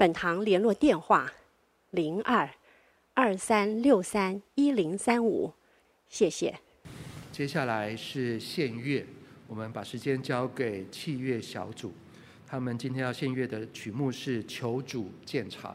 本堂联络电话：零二二三六三一零三五，谢谢。接下来是献乐，我们把时间交给器乐小组，他们今天要献乐的曲目是《求主鉴察》。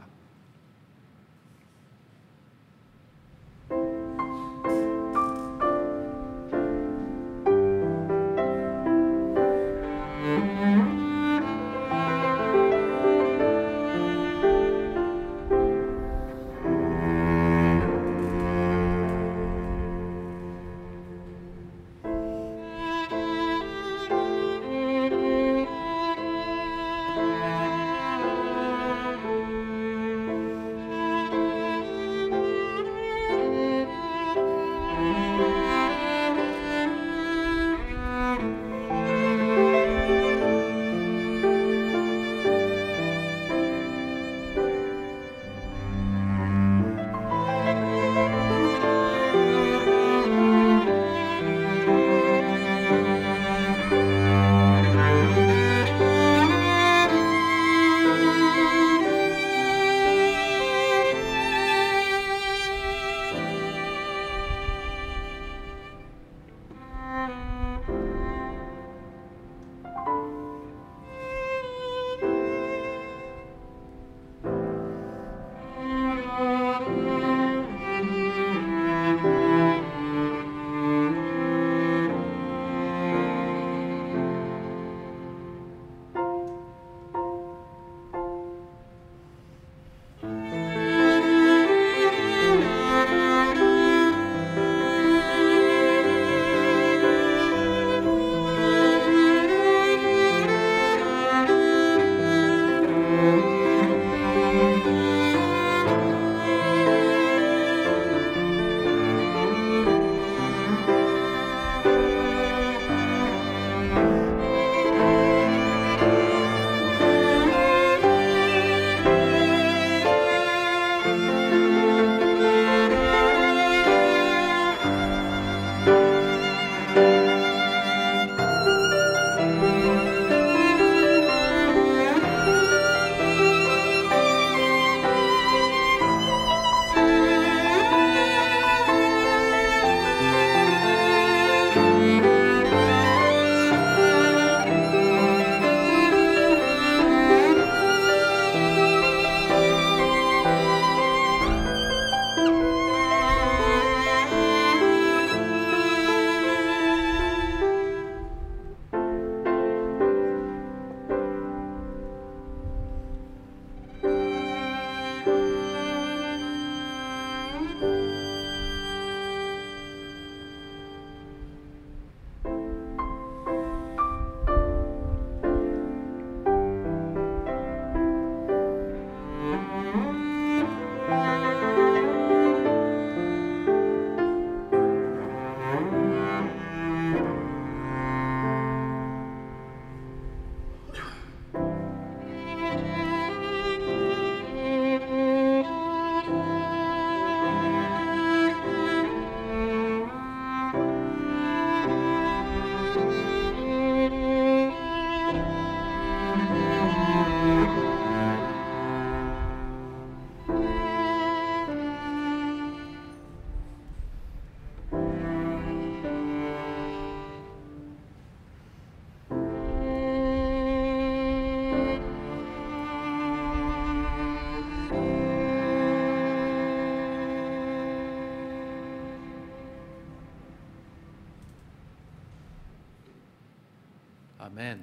Amen，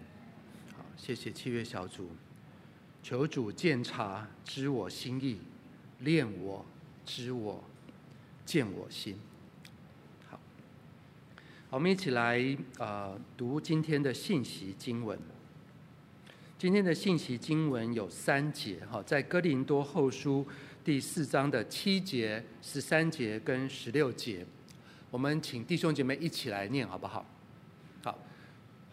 好，谢谢七月小组。求主鉴察，知我心意，炼我，知我，见我心。好，我们一起来、呃、读今天的信息经文。今天的信息经文有三节，哈，在哥林多后书第四章的七节、十三节跟十六节，我们请弟兄姐妹一起来念，好不？好，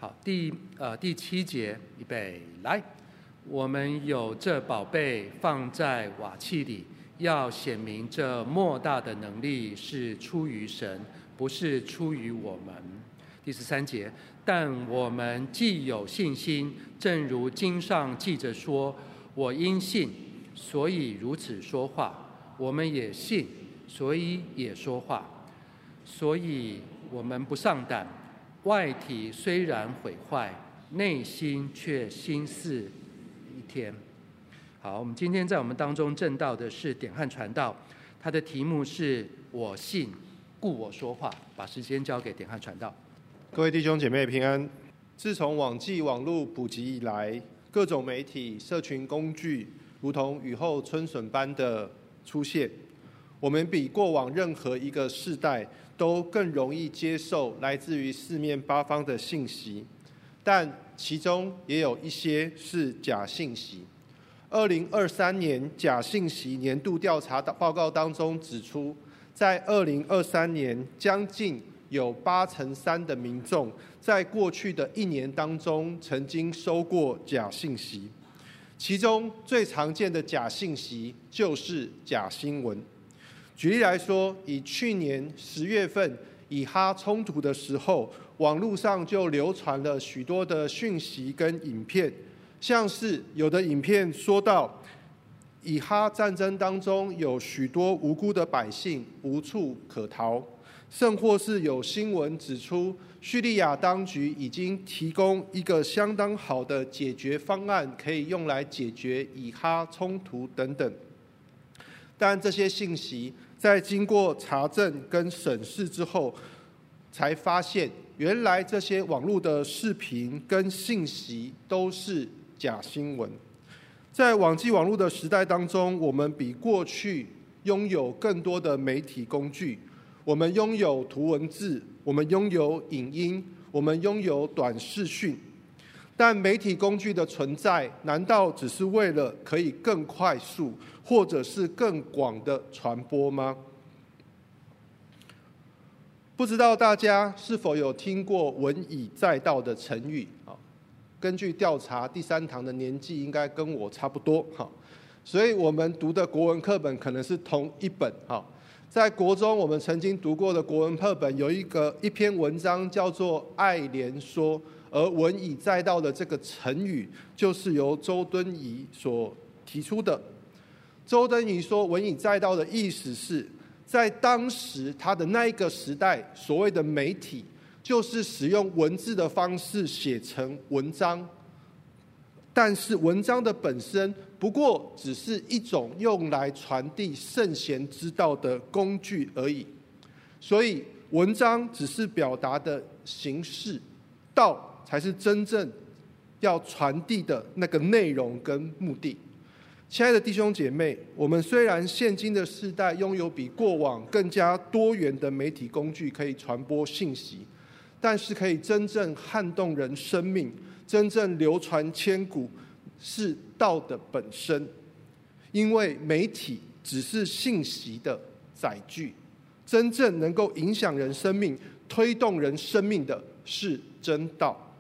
好，第呃第七节，预备来，我们有这宝贝放在瓦器里，要显明这莫大的能力是出于神，不是出于我们。第十三节。但我们既有信心，正如经上记着说：“我因信，所以如此说话。”我们也信，所以也说话。所以我们不丧胆。外体虽然毁坏，内心却心似一天。好，我们今天在我们当中证道的是点汉传道，他的题目是我信，故我说话。把时间交给点汉传道。各位弟兄姐妹平安。自从网际网络普及以来，各种媒体、社群工具如同雨后春笋般的出现。我们比过往任何一个世代都更容易接受来自于四面八方的信息，但其中也有一些是假信息。二零二三年假信息年度调查报告当中指出，在二零二三年将近。有八成三的民众在过去的一年当中曾经收过假信息，其中最常见的假信息就是假新闻。举例来说，以去年十月份以哈冲突的时候，网络上就流传了许多的讯息跟影片，像是有的影片说到，以哈战争当中有许多无辜的百姓无处可逃。甚或是有新闻指出，叙利亚当局已经提供一个相当好的解决方案，可以用来解决以哈冲突等等。但这些信息在经过查证跟审视之后，才发现原来这些网络的视频跟信息都是假新闻。在网际网络的时代当中，我们比过去拥有更多的媒体工具。我们拥有图文字，我们拥有影音，我们拥有短视讯，但媒体工具的存在，难道只是为了可以更快速，或者是更广的传播吗？不知道大家是否有听过“文以载道”的成语？啊，根据调查，第三堂的年纪应该跟我差不多，哈，所以我们读的国文课本可能是同一本，哈。在国中，我们曾经读过的国文课本有一个一篇文章叫做《爱莲说》，而“文以载道”的这个成语就是由周敦颐所提出的。周敦颐说：“文以载道”的意思是在当时他的那一个时代，所谓的媒体就是使用文字的方式写成文章。但是文章的本身不过只是一种用来传递圣贤之道的工具而已，所以文章只是表达的形式，道才是真正要传递的那个内容跟目的。亲爱的弟兄姐妹，我们虽然现今的世代拥有比过往更加多元的媒体工具可以传播信息，但是可以真正撼动人生命。真正流传千古是道的本身，因为媒体只是信息的载具，真正能够影响人生命、推动人生命的是真道。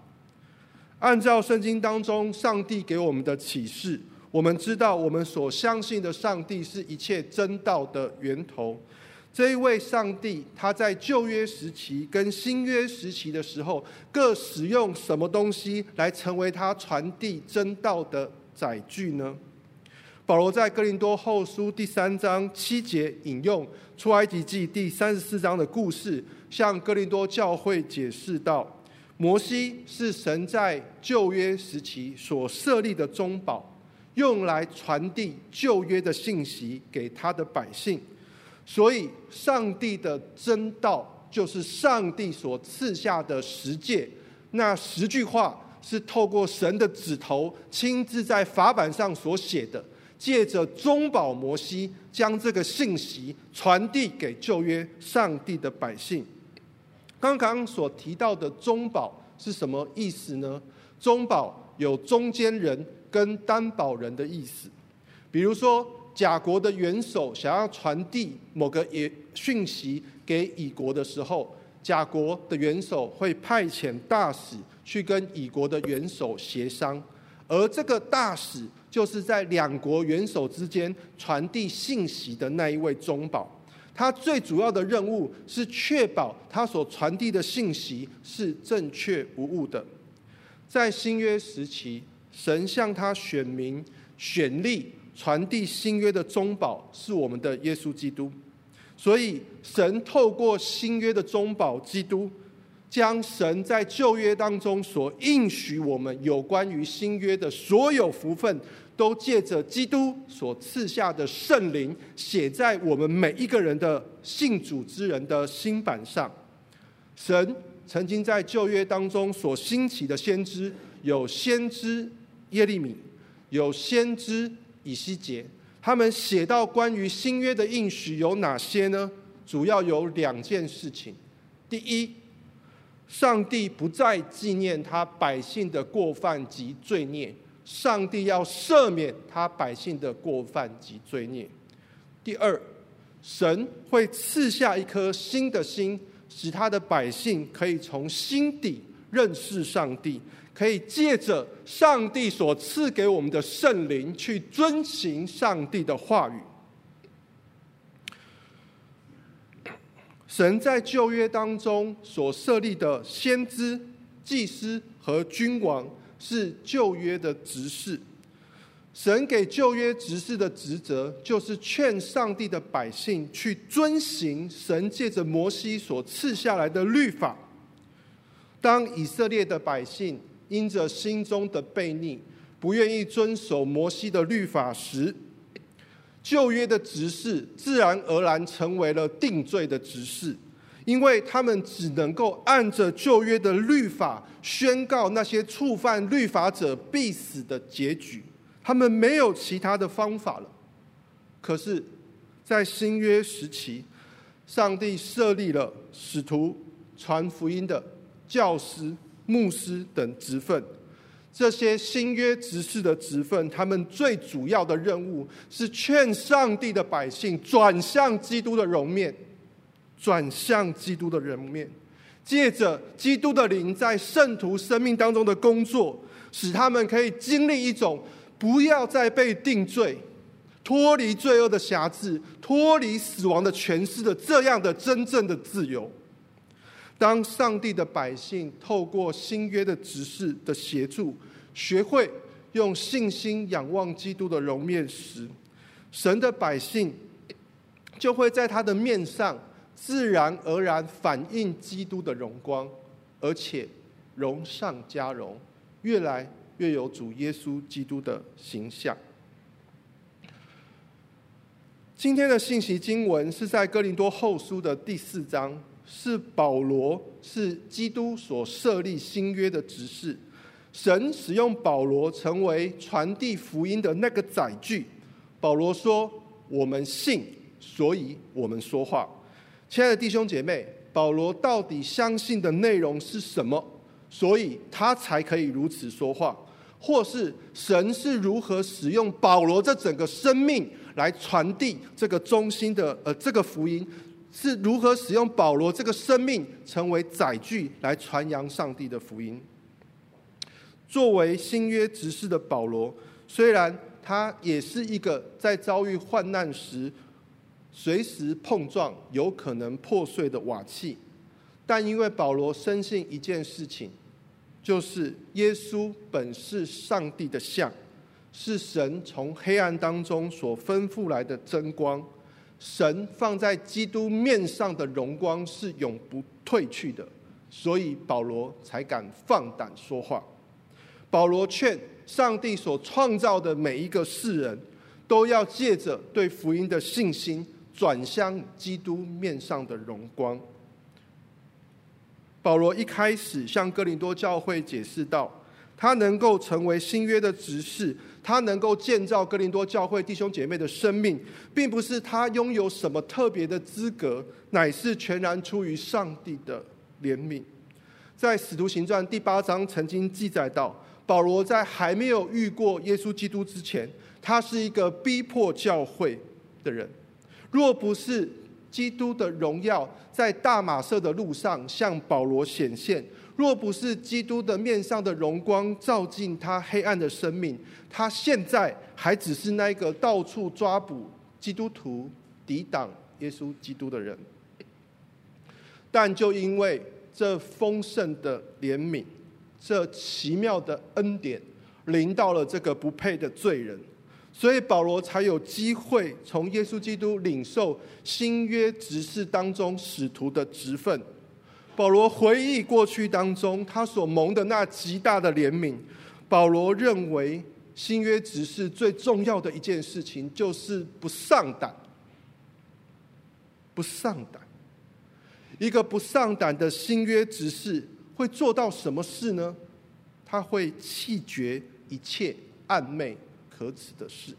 按照圣经当中上帝给我们的启示，我们知道我们所相信的上帝是一切真道的源头。这一位上帝，他在旧约时期跟新约时期的时候，各使用什么东西来成为他传递真道的载具呢？保罗在哥林多后书第三章七节引用出埃及记第三十四章的故事，向哥林多教会解释道：摩西是神在旧约时期所设立的中保，用来传递旧约的信息给他的百姓。所以，上帝的真道就是上帝所赐下的十诫。那十句话是透过神的指头亲自在法版上所写的，借着中保摩西将这个信息传递给旧约上帝的百姓。刚刚所提到的中保是什么意思呢？中保有中间人跟担保人的意思。比如说，甲国的元首想要传递某个也讯息给乙国的时候，甲国的元首会派遣大使去跟乙国的元首协商，而这个大使就是在两国元首之间传递信息的那一位中保。他最主要的任务是确保他所传递的信息是正确无误的。在新约时期，神向他选民选立传递新约的中保是我们的耶稣基督。所以，神透过新约的中保基督，将神在旧约当中所应许我们有关于新约的所有福分，都借着基督所赐下的圣灵，写在我们每一个人的信主之人的心版上。神曾经在旧约当中所兴起的先知，有先知耶利米，有先知以西结。他们写到关于新约的应许有哪些呢？主要有两件事情。第一，上帝不再纪念他百姓的过犯及罪孽，上帝要赦免他百姓的过犯及罪孽。第二，神会赐下一颗新的心，使他的百姓可以从心底认识上帝。可以借着上帝所赐给我们的圣灵，去遵行上帝的话语。神在旧约当中所设立的先知、祭司和君王，是旧约的执事。神给旧约执事的职责，就是劝上帝的百姓去遵行神借着摩西所赐下来的律法。当以色列的百姓，因着心中的悖逆，不愿意遵守摩西的律法时，旧约的执事自然而然成为了定罪的执事，因为他们只能够按着旧约的律法宣告那些触犯律法者必死的结局，他们没有其他的方法了。可是，在新约时期，上帝设立了使徒、传福音的教师。牧师等职分，这些新约执事的职分，他们最主要的任务是劝上帝的百姓转向基督的容面，转向基督的容面，借着基督的灵在圣徒生命当中的工作，使他们可以经历一种不要再被定罪、脱离罪恶的辖制、脱离死亡的权势的这样的真正的自由。当上帝的百姓透过新约的指示的协助，学会用信心仰望基督的容面时，神的百姓就会在他的面上自然而然反映基督的荣光，而且荣上加荣，越来越有主耶稣基督的形象。今天的信息经文是在哥林多后书的第四章。是保罗，是基督所设立新约的执事。神使用保罗成为传递福音的那个载具。保罗说：“我们信，所以我们说话。”亲爱的弟兄姐妹，保罗到底相信的内容是什么？所以他才可以如此说话，或是神是如何使用保罗这整个生命来传递这个中心的呃这个福音？是如何使用保罗这个生命成为载具来传扬上帝的福音？作为新约执事的保罗，虽然他也是一个在遭遇患难时随时碰撞、有可能破碎的瓦器，但因为保罗深信一件事情，就是耶稣本是上帝的像，是神从黑暗当中所吩咐来的真光。神放在基督面上的荣光是永不褪去的，所以保罗才敢放胆说话。保罗劝上帝所创造的每一个世人，都要借着对福音的信心，转向基督面上的荣光。保罗一开始向哥林多教会解释道，他能够成为新约的执事。他能够建造哥林多教会弟兄姐妹的生命，并不是他拥有什么特别的资格，乃是全然出于上帝的怜悯。在使徒行传第八章曾经记载到，保罗在还没有遇过耶稣基督之前，他是一个逼迫教会的人。若不是基督的荣耀在大马色的路上向保罗显现，若不是基督的面上的荣光照进他黑暗的生命，他现在还只是那个到处抓捕基督徒、抵挡耶稣基督的人。但就因为这丰盛的怜悯，这奇妙的恩典临到了这个不配的罪人，所以保罗才有机会从耶稣基督领受新约执事当中使徒的职分。保罗回忆过去当中他所蒙的那极大的怜悯，保罗认为新约执事最重要的一件事情就是不上胆，不上胆。一个不上胆的新约执事会做到什么事呢？他会弃绝一切暗昧可耻的事。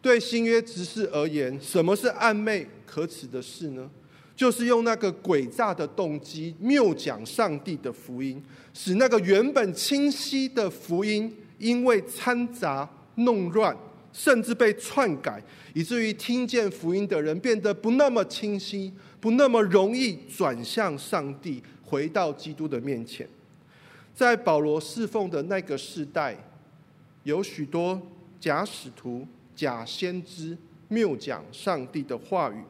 对新约执事而言，什么是暗昧可耻的事呢？就是用那个诡诈的动机谬讲上帝的福音，使那个原本清晰的福音，因为掺杂弄乱，甚至被篡改，以至于听见福音的人变得不那么清晰。不那么容易转向上帝，回到基督的面前。在保罗侍奉的那个时代，有许多假使徒、假先知谬讲上帝的话语，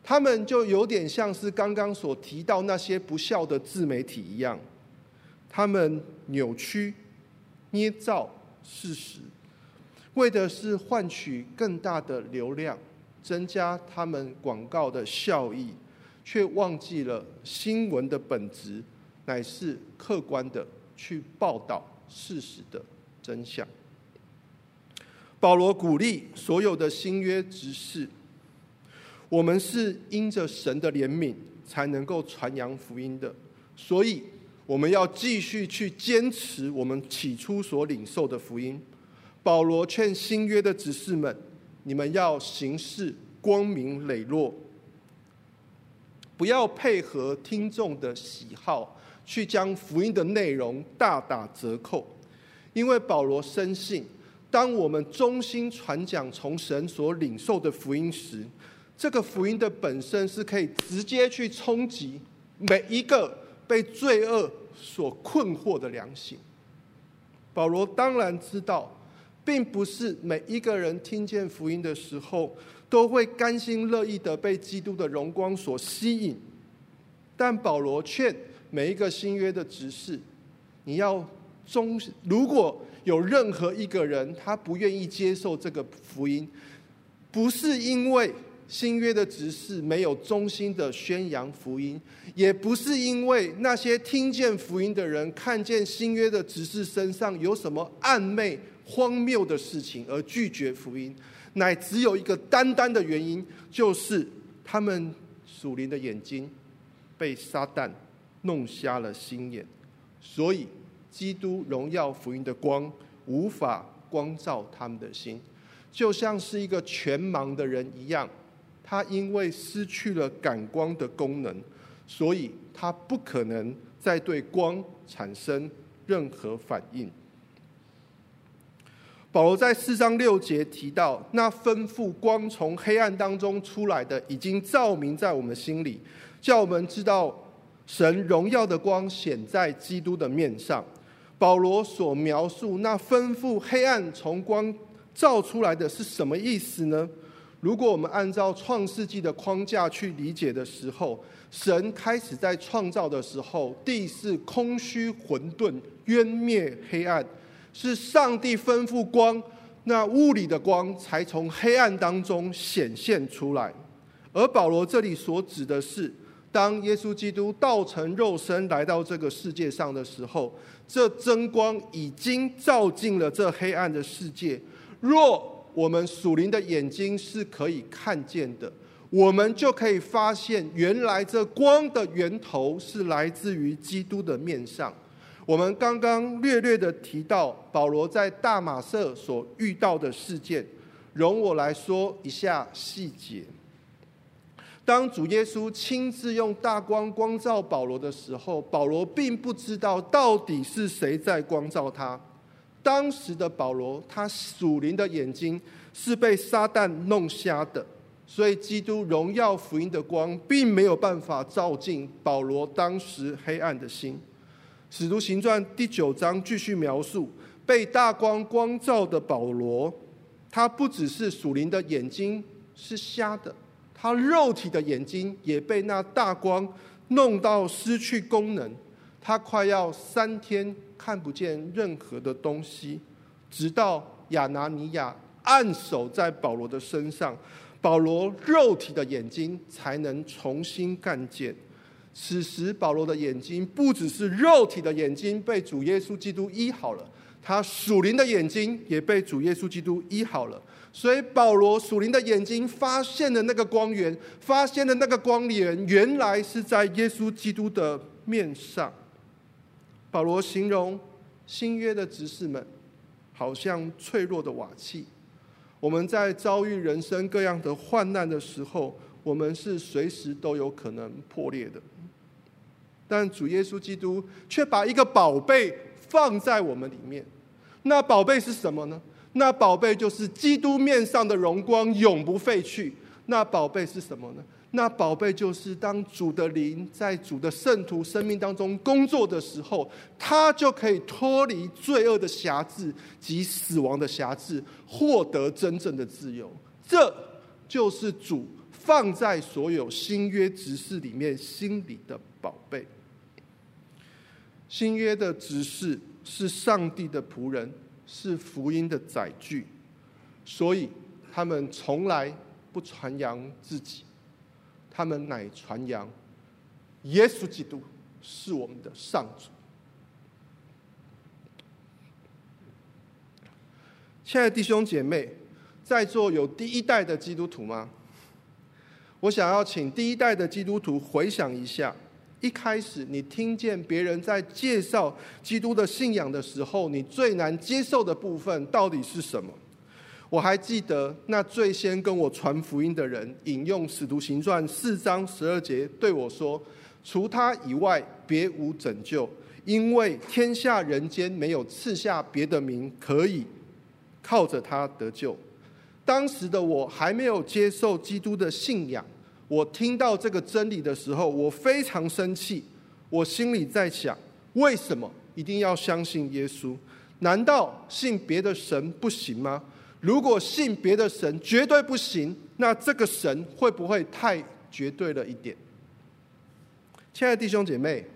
他们就有点像是刚刚所提到那些不孝的自媒体一样，他们扭曲、捏造事实，为的是换取更大的流量。增加他们广告的效益，却忘记了新闻的本质乃是客观的去报道事实的真相。保罗鼓励所有的新约执事，我们是因着神的怜悯才能够传扬福音的，所以我们要继续去坚持我们起初所领受的福音。保罗劝新约的执事们。你们要行事光明磊落，不要配合听众的喜好，去将福音的内容大打折扣。因为保罗深信，当我们忠心传讲从神所领受的福音时，这个福音的本身是可以直接去冲击每一个被罪恶所困惑的良心。保罗当然知道。并不是每一个人听见福音的时候，都会甘心乐意的被基督的荣光所吸引。但保罗劝每一个新约的执事，你要忠。如果有任何一个人他不愿意接受这个福音，不是因为新约的执事没有忠心的宣扬福音，也不是因为那些听见福音的人看见新约的执事身上有什么暗昧。荒谬的事情而拒绝福音，乃只有一个单单的原因，就是他们属灵的眼睛被撒旦弄瞎了心眼，所以基督荣耀福音的光无法光照他们的心，就像是一个全盲的人一样，他因为失去了感光的功能，所以他不可能再对光产生任何反应。保罗在四章六节提到，那吩咐光从黑暗当中出来的，已经照明在我们心里，叫我们知道神荣耀的光显在基督的面上。保罗所描述那吩咐黑暗从光照出来的是什么意思呢？如果我们按照创世纪的框架去理解的时候，神开始在创造的时候，地是空虚混沌，渊灭黑暗。是上帝吩咐光，那物理的光才从黑暗当中显现出来。而保罗这里所指的是，当耶稣基督道成肉身来到这个世界上的时候，这真光已经照进了这黑暗的世界。若我们属灵的眼睛是可以看见的，我们就可以发现，原来这光的源头是来自于基督的面上。我们刚刚略略的提到保罗在大马色所遇到的事件，容我来说一下细节。当主耶稣亲自用大光光照保罗的时候，保罗并不知道到底是谁在光照他，当时的保罗，他属灵的眼睛是被撒旦弄瞎的，所以基督荣耀福音的光并没有办法照进保罗当时黑暗的心。使徒行传第九章继续描述，被大光光照的保罗，他不只是属灵的眼睛是瞎的，他肉体的眼睛也被那大光弄到失去功能，他快要三天。看不见任何的东西，直到亚拿尼亚按手在保罗的身上，保罗肉体的眼睛才能重新看见。此时，保罗的眼睛不只是肉体的眼睛被主耶稣基督医好了，他属灵的眼睛也被主耶稣基督医好了。所以，保罗属灵的眼睛发现的那个光源，发现的那个光源，原来是在耶稣基督的面上。保罗形容新约的执事们，好像脆弱的瓦器。我们在遭遇人生各样的患难的时候，我们是随时都有可能破裂的。但主耶稣基督却把一个宝贝放在我们里面。那宝贝是什么呢？那宝贝就是基督面上的荣光，永不废去。那宝贝是什么呢？那宝贝就是当主的灵在主的圣徒生命当中工作的时候，他就可以脱离罪恶的辖制及死亡的辖制，获得真正的自由。这就是主放在所有新约执事里面心里的宝贝。新约的执事是上帝的仆人，是福音的载具，所以他们从来不传扬自己。他们乃传扬耶稣基督是我们的上主。亲爱的弟兄姐妹，在座有第一代的基督徒吗？我想要请第一代的基督徒回想一下，一开始你听见别人在介绍基督的信仰的时候，你最难接受的部分到底是什么？我还记得那最先跟我传福音的人引用《使徒行传》四章十二节对我说：“除他以外，别无拯救，因为天下人间没有赐下别的名可以靠着他得救。”当时的我还没有接受基督的信仰，我听到这个真理的时候，我非常生气。我心里在想：为什么一定要相信耶稣？难道信别的神不行吗？如果信别的神绝对不行，那这个神会不会太绝对了一点？亲爱的弟兄姐妹，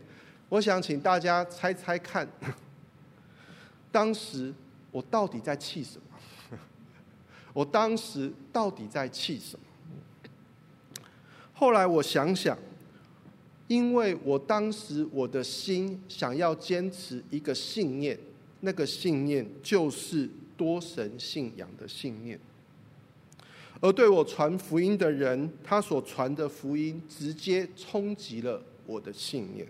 我想请大家猜猜看，当时我到底在气什么？我当时到底在气什么？后来我想想，因为我当时我的心想要坚持一个信念，那个信念就是。多神信仰的信念，而对我传福音的人，他所传的福音直接冲击了我的信念。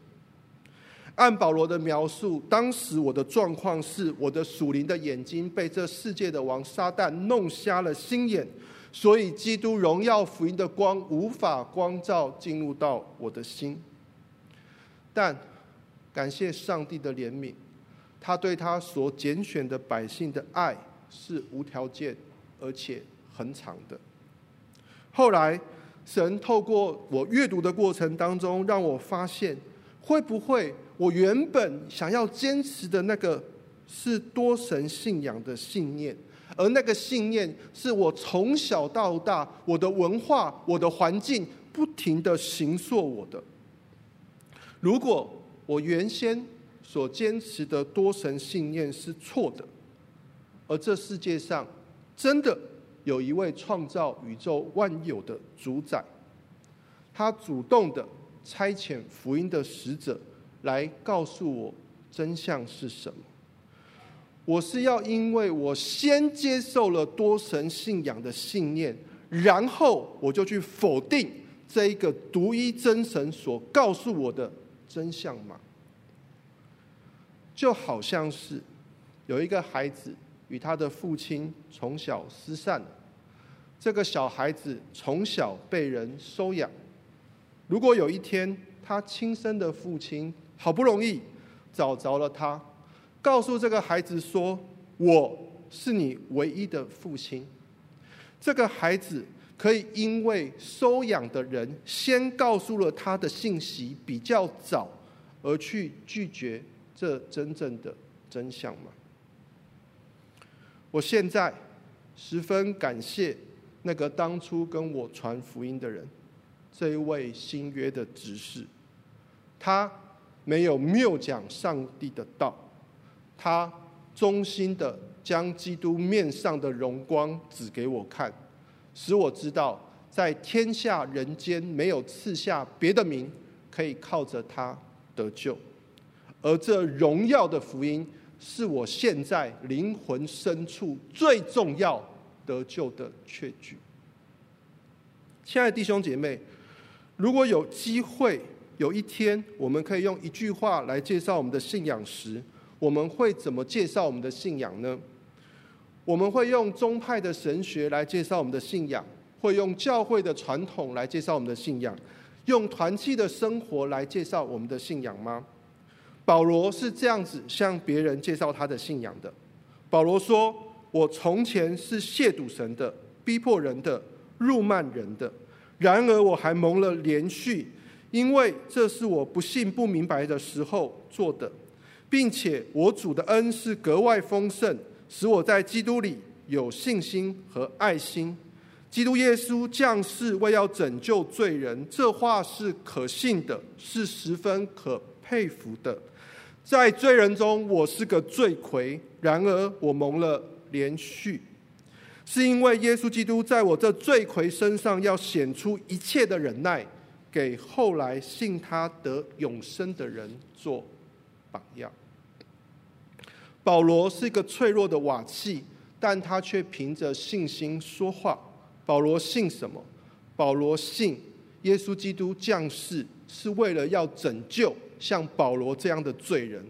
按保罗的描述，当时我的状况是，我的属灵的眼睛被这世界的王撒旦弄瞎了心眼，所以基督荣耀福音的光无法光照进入到我的心。但感谢上帝的怜悯。他对他所拣选的百姓的爱是无条件而且恒长的。后来，神透过我阅读的过程当中，让我发现，会不会我原本想要坚持的那个是多神信仰的信念，而那个信念是我从小到大我的文化、我的环境不停地形塑我的。如果我原先所坚持的多神信念是错的，而这世界上真的有一位创造宇宙万有的主宰，他主动的差遣福音的使者来告诉我真相是什么。我是要因为我先接受了多神信仰的信念，然后我就去否定这一个独一真神所告诉我的真相吗？就好像是有一个孩子与他的父亲从小失散，这个小孩子从小被人收养。如果有一天他亲生的父亲好不容易找着了他，告诉这个孩子说：“我是你唯一的父亲。这个孩子可以因为收养的人先告诉了他的信息比较早，而去拒绝这真正的真相吗？我现在十分感谢那个当初跟我传福音的人，这一位新约的执事，他没有谬讲上帝的道，他忠心的。将基督面上的荣光指给我看，使我知道在天下人间没有赐下别的名可以靠着他得救，而这荣耀的福音是我现在灵魂深处最重要得救的确据。亲爱的弟兄姐妹，如果有机会，有一天我们可以用一句话来介绍我们的信仰时，我们会怎么介绍我们的信仰呢？我们会用宗派的神学来介绍我们的信仰，会用教会的传统来介绍我们的信仰，用团契的生活来介绍我们的信仰吗？保罗是这样子向别人介绍他的信仰的。保罗说：“我从前是亵渎神的，逼迫人的，辱骂人的。然而我还蒙了怜恤，因为这是我不信不明白的时候做的，并且我主的恩是格外丰盛。”使我在基督里有信心和爱心。基督耶稣降世为要拯救罪人，这话是可信的，是十分可佩服的。在罪人中，我是个罪魁，然而我蒙了怜恤，是因为耶稣基督在我这罪魁身上要显出一切的忍耐，给后来信他得永生的人做榜样。保罗是一个脆弱的瓦器，但他却凭着信心说话。保罗信什么？保罗信耶稣基督降世是为了要拯救像保罗这样的罪人。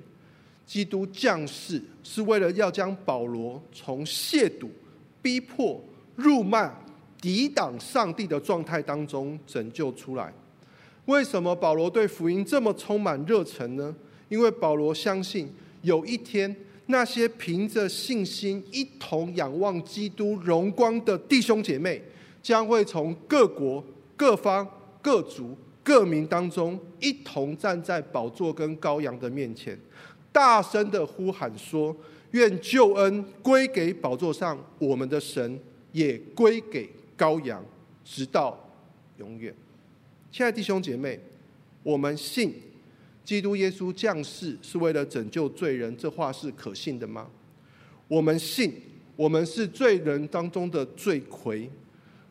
基督降世是为了要将保罗从亵渎、逼迫、辱骂、抵挡上帝的状态当中拯救出来。为什么保罗对福音这么充满热忱呢？因为保罗相信有一天。那些凭着信心一同仰望基督荣光的弟兄姐妹，将会从各国、各方、各族、各民当中一同站在宝座跟羔羊的面前，大声的呼喊说：“愿救恩归给宝座上我们的神，也归给羔羊，直到永远。”亲爱弟兄姐妹，我们信。基督耶稣降世是为了拯救罪人，这话是可信的吗？我们信，我们是罪人当中的罪魁。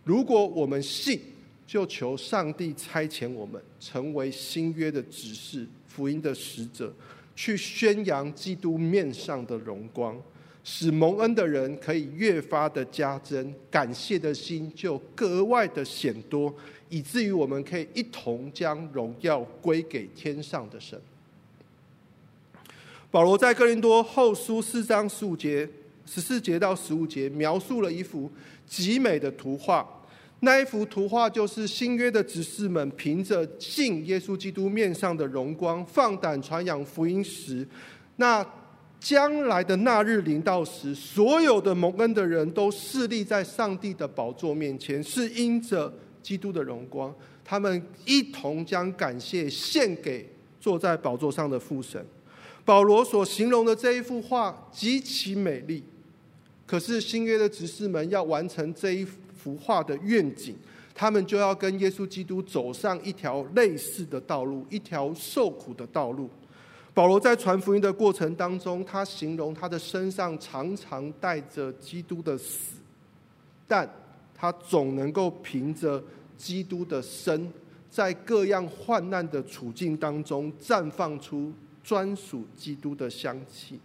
如果我们信，就求上帝差遣我们成为新约的指示、福音的使者，去宣扬基督面上的荣光，使蒙恩的人可以越发的加增，感谢的心就格外的显多。以至于我们可以一同将荣耀归给天上的神。保罗在哥林多后书四章十五节、十四节到十五节描述了一幅极美的图画。那一幅图画就是新约的执事们凭着信耶稣基督面上的荣光，放胆传扬福音时，那将来的那日临到时，所有的蒙恩的人都侍立在上帝的宝座面前，是因着。基督的荣光，他们一同将感谢献给坐在宝座上的父神。保罗所形容的这一幅画极其美丽，可是新约的执事们要完成这一幅画的愿景，他们就要跟耶稣基督走上一条类似的道路，一条受苦的道路。保罗在传福音的过程当中，他形容他的身上常常带着基督的死，但他总能够凭着基督的身，在各样患难的处境当中，绽放出专属基督的香气。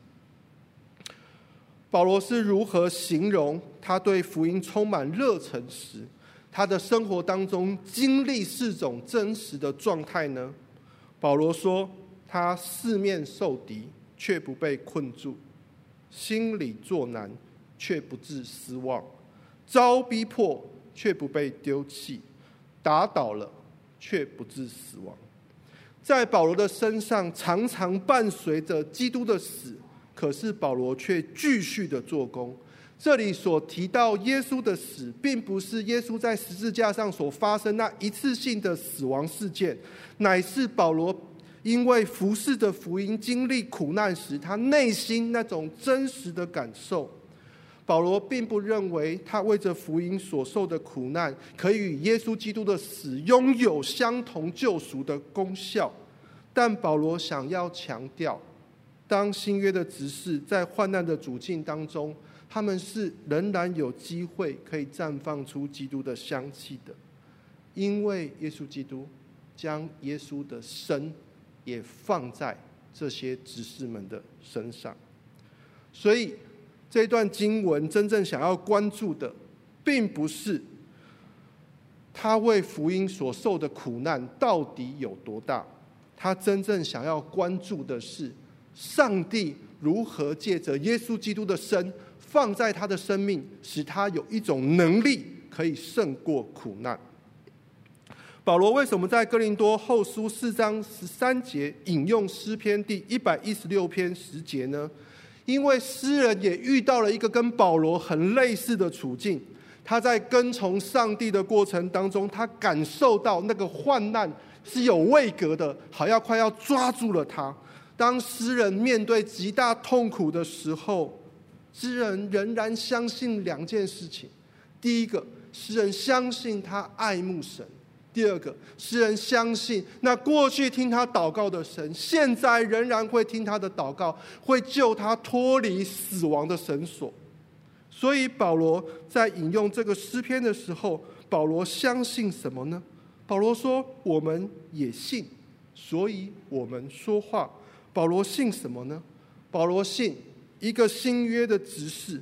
保罗是如何形容他对福音充满热忱时，他的生活当中经历四种真实的状态呢？保罗说：他四面受敌，却不被困住；心里作难，却不致失望。遭逼迫却不被丢弃，打倒了却不致死亡。在保罗的身上，常常伴随着基督的死，可是保罗却继续的做工。这里所提到耶稣的死，并不是耶稣在十字架上所发生那一次性的死亡事件，乃是保罗因为服侍的福音经历苦难时，他内心那种真实的感受。保罗并不认为他为着福音所受的苦难，可以与耶稣基督的死拥有相同救赎的功效，但保罗想要强调，当新约的执事在患难的处境当中。他们是仍然有机会可以绽放出基督的香气的，因为耶稣基督将耶稣的身也放在这些执事们的身上，所以这段经文真正想要关注的，并不是他为福音所受的苦难到底有多大，他真正想要关注的是上帝如何借着耶稣基督的身。放在他的生命，使他有一种能力可以胜过苦难。保罗为什么在哥林多后书四章十三节引用诗篇第一百一十六篇十节呢？因为诗人也遇到了一个跟保罗很类似的处境。他在跟从上帝的过程当中，他感受到那个患难是有位格的，好像快要抓住了他。当诗人面对极大痛苦的时候，诗人仍然相信两件事情：第一个，诗人相信他爱慕神；第二个，诗人相信那过去听他祷告的神，现在仍然会听他的祷告，会救他脱离死亡的绳索。所以保罗在引用这个诗篇的时候，保罗相信什么呢？保罗说：“我们也信，所以我们说话。”保罗信什么呢？保罗信。一个新约的执事，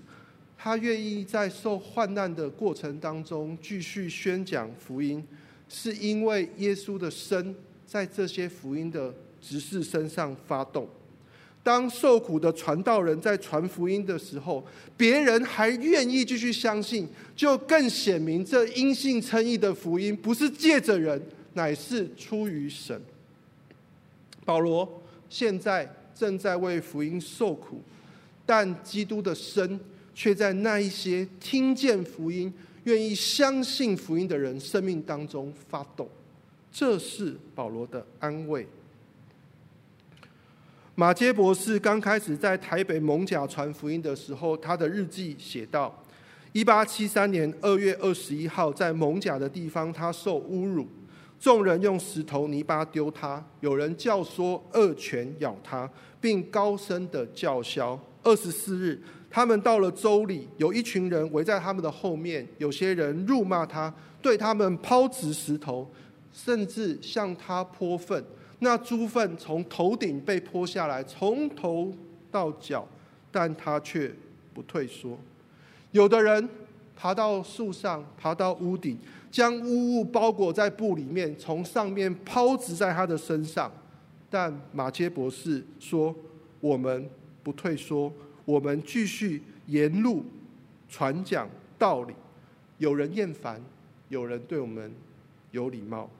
他愿意在受患难的过程当中继续宣讲福音，是因为耶稣的身在这些福音的执事身上发动。当受苦的传道人在传福音的时候，别人还愿意继续相信，就更显明这因信称义的福音不是借着人，乃是出于神。保罗现在正在为福音受苦。但基督的身却在那一些听见福音、愿意相信福音的人生命当中发动，这是保罗的安慰。马杰博士刚开始在台北蒙甲传福音的时候，他的日记写道：一八七三年二月二十一号，在蒙甲的地方，他受侮辱，众人用石头泥巴丢他，有人教唆恶犬咬他，并高声的叫嚣。二十四日，他们到了州里，有一群人围在他们的后面，有些人辱骂他，对他们抛掷石头，甚至向他泼粪。那猪粪从头顶被泼下来，从头到脚，但他却不退缩。有的人爬到树上，爬到屋顶，将污物包裹在布里面，从上面抛掷在他的身上。但马偕博士说：“我们。”不退缩，我们继续沿路传讲道理。有人厌烦，有人对我们有礼貌。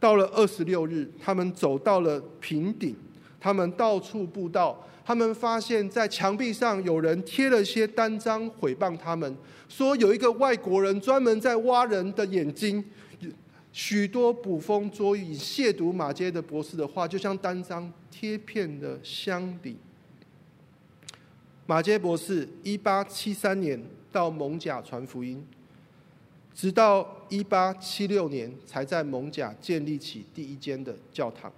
到了二十六日，他们走到了平顶，他们到处布道。他们发现，在墙壁上有人贴了些单张毁谤他们，说有一个外国人专门在挖人的眼睛。许多捕风捉影、亵渎马街的博士的话，就像单张贴片的箱底。马偕博士一八七三年到蒙贾传福音，直到一八七六年才在蒙贾建立起第一间的教堂。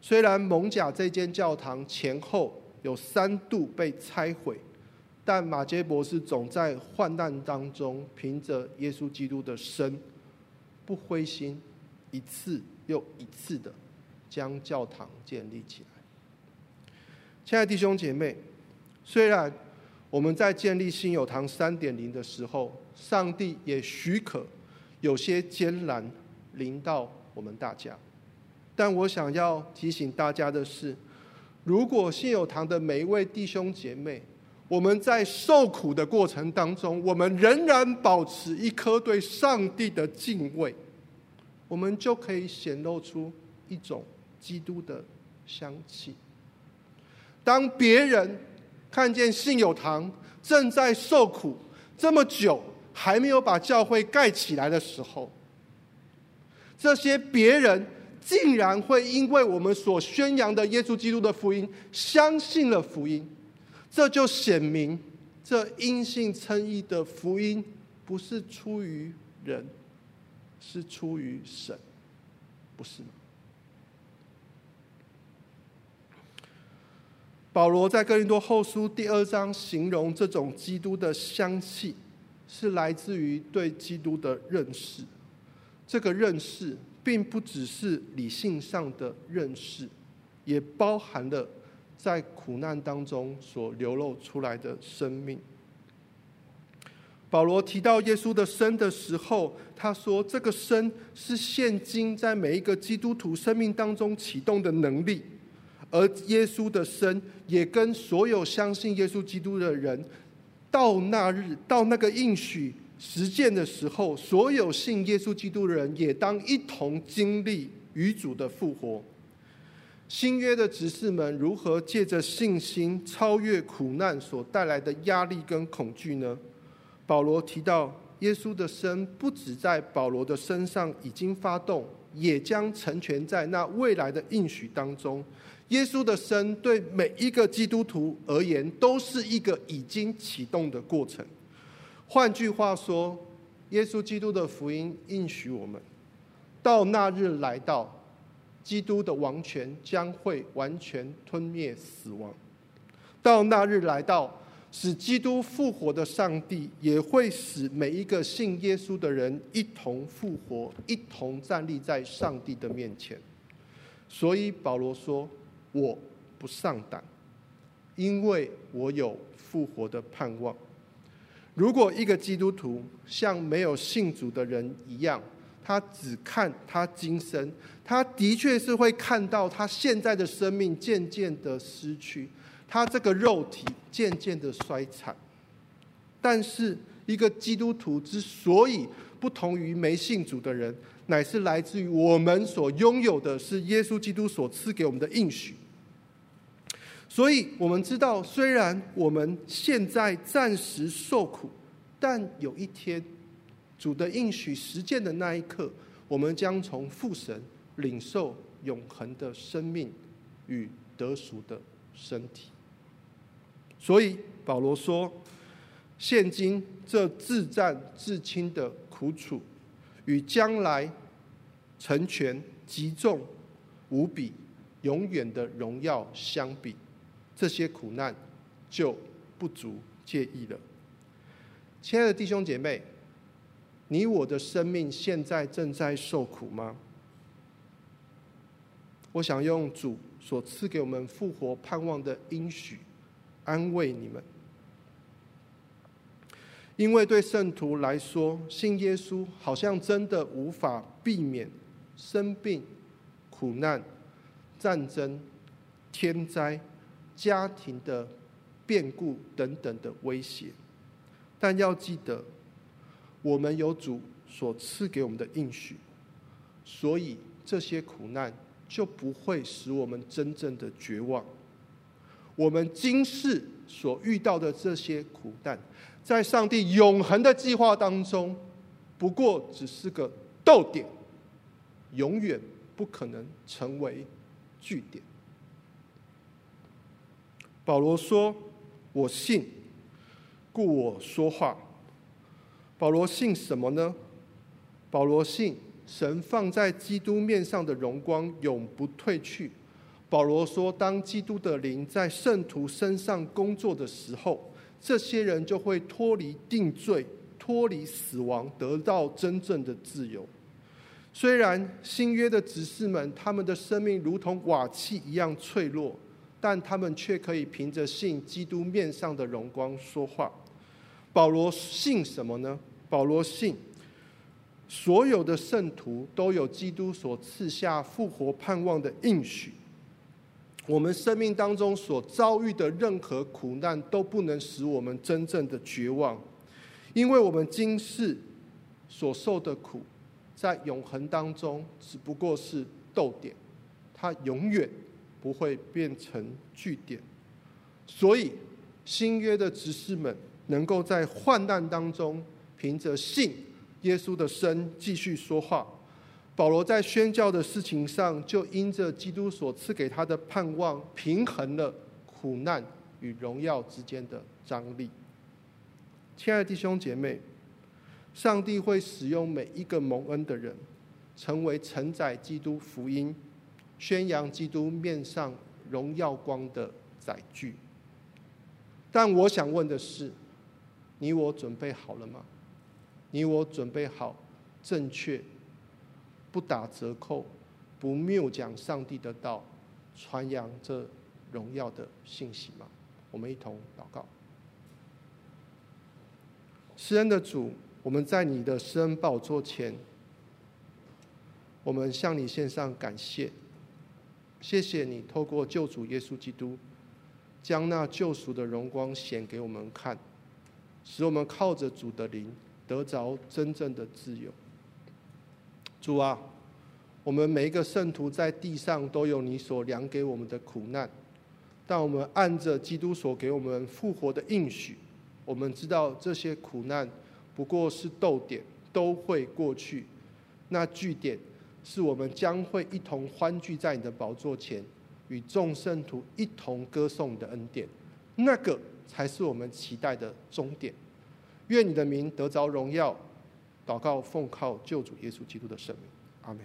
虽然蒙贾这间教堂前后有三度被拆毁，但马偕博士总在患难当中，凭着耶稣基督的身，不灰心，一次又一次的将教堂建立起来。亲爱的弟兄姐妹。虽然我们在建立新友堂三点零的时候，上帝也许可有些艰难临到我们大家，但我想要提醒大家的是，如果新友堂的每一位弟兄姐妹，我们在受苦的过程当中，我们仍然保持一颗对上帝的敬畏，我们就可以显露出一种基督的香气。当别人看见信友堂正在受苦这么久，还没有把教会盖起来的时候，这些别人竟然会因为我们所宣扬的耶稣基督的福音，相信了福音，这就显明这因信称义的福音不是出于人，是出于神，不是？保罗在哥林多后书第二章形容这种基督的香气。是来自于对基督的认识，这个认识并不只是理性上的认识，也包含了在苦难当中所流露出来的生命。保罗提到耶稣的生的时候，他说：“这个生是现今在每一个基督徒生命当中启动的能力，而耶稣的生也跟所有相信耶稣基督的人。”到那日，到那个应许实践的时候，所有信耶稣基督的人也当一同经历与主的复活。新约的执事们如何借着信心超越苦难所带来的压力跟恐惧呢？保罗提到，耶稣的生不止在保罗的身上已经发动，也将成全在那未来的应许当中。耶稣的生对每一个基督徒而言，都是一个已经启动的过程。换句话说，耶稣基督的福音应许我们，到那日来到，基督的王权将会完全吞灭死亡；到那日来到，使基督复活的上帝也会使每一个信耶稣的人一同复活，一同站立在上帝的面前。所以保罗说。我不上胆，因为我有复活的盼望。如果一个基督徒像没有信主的人一样，他只看他今生，他的确是会看到他现在的生命渐渐的失去，他这个肉体渐渐的衰残。但是，一个基督徒之所以不同于没信主的人，乃是来自于我们所拥有的是耶稣基督所赐给我们的应许。所以，我们知道，虽然我们现在暂时受苦，但有一天，主的应许实践的那一刻，我们将从父神领受永恒的生命与得赎的身体。所以，保罗说：“现今这自战至轻的苦楚，与将来成全极重无比永远的荣耀相比。”这些苦难就不足介意了。亲爱的弟兄姐妹，你我的生命现在正在受苦吗？我想用主所赐给我们复活盼望的应许安慰你们，因为对圣徒来说，信耶稣好像真的无法避免生病、苦难、战争、天灾。家庭的变故等等的威胁，但要记得，我们有主所赐给我们的应许，所以这些苦难就不会使我们真正的绝望。我们今世所遇到的这些苦难，在上帝永恒的计划当中，不过只是个逗点，永远不可能成为句点。保罗说：“我信，故我说话。”保罗信什么呢？保罗信神放在基督面上的荣光永不褪去。保罗说：“当基督的灵在圣徒身上工作的时候，这些人就会脱离定罪，脱离死亡，得到真正的自由。”虽然新约的执事们，他们的生命如同瓦器一样脆弱。但他们却可以凭着信基督面上的荣光说话。保罗信什么呢？保罗信所有的圣徒都有基督所赐下复活盼望的应许。我们生命当中所遭遇的任何苦难都不能使我们真正的绝望，因为我们今世所受的苦，在永恒当中只不过是逗点，它永远。不会变成句点，所以新约的执事们能够在患难当中，凭着信耶稣的生继续说话。保罗在宣教的事情上，就因着基督所赐给他的盼望，平衡了苦难与荣耀之间的张力。亲爱的弟兄姐妹，上帝会使用每一个蒙恩的人，成为承载基督福音、宣扬基督面上荣耀光的载具。但我想问的是，你我准备好了吗？你我准备好正确、不打折扣、不谬讲上帝的道，传扬这荣耀的信息吗？我们一同祷告。施恩的主，我们在你的施恩宝座前，我们向你献上感谢。谢谢你透过救主耶稣基督，将那救赎的荣光显给我们看，使我们靠着主的灵得着真正的自由。主啊，我们每一个圣徒在地上都有你所量给我们的苦难，但我们按着基督所给我们复活的应许。我们知道这些苦难不过是逗点，都会过去。那句点是我们将会一同欢聚在你的宝座前，与众圣徒一同歌颂你的恩典。那个才是我们期待的终点。愿你的名得着荣耀。祷告奉靠救主耶稣基督的圣名，阿门。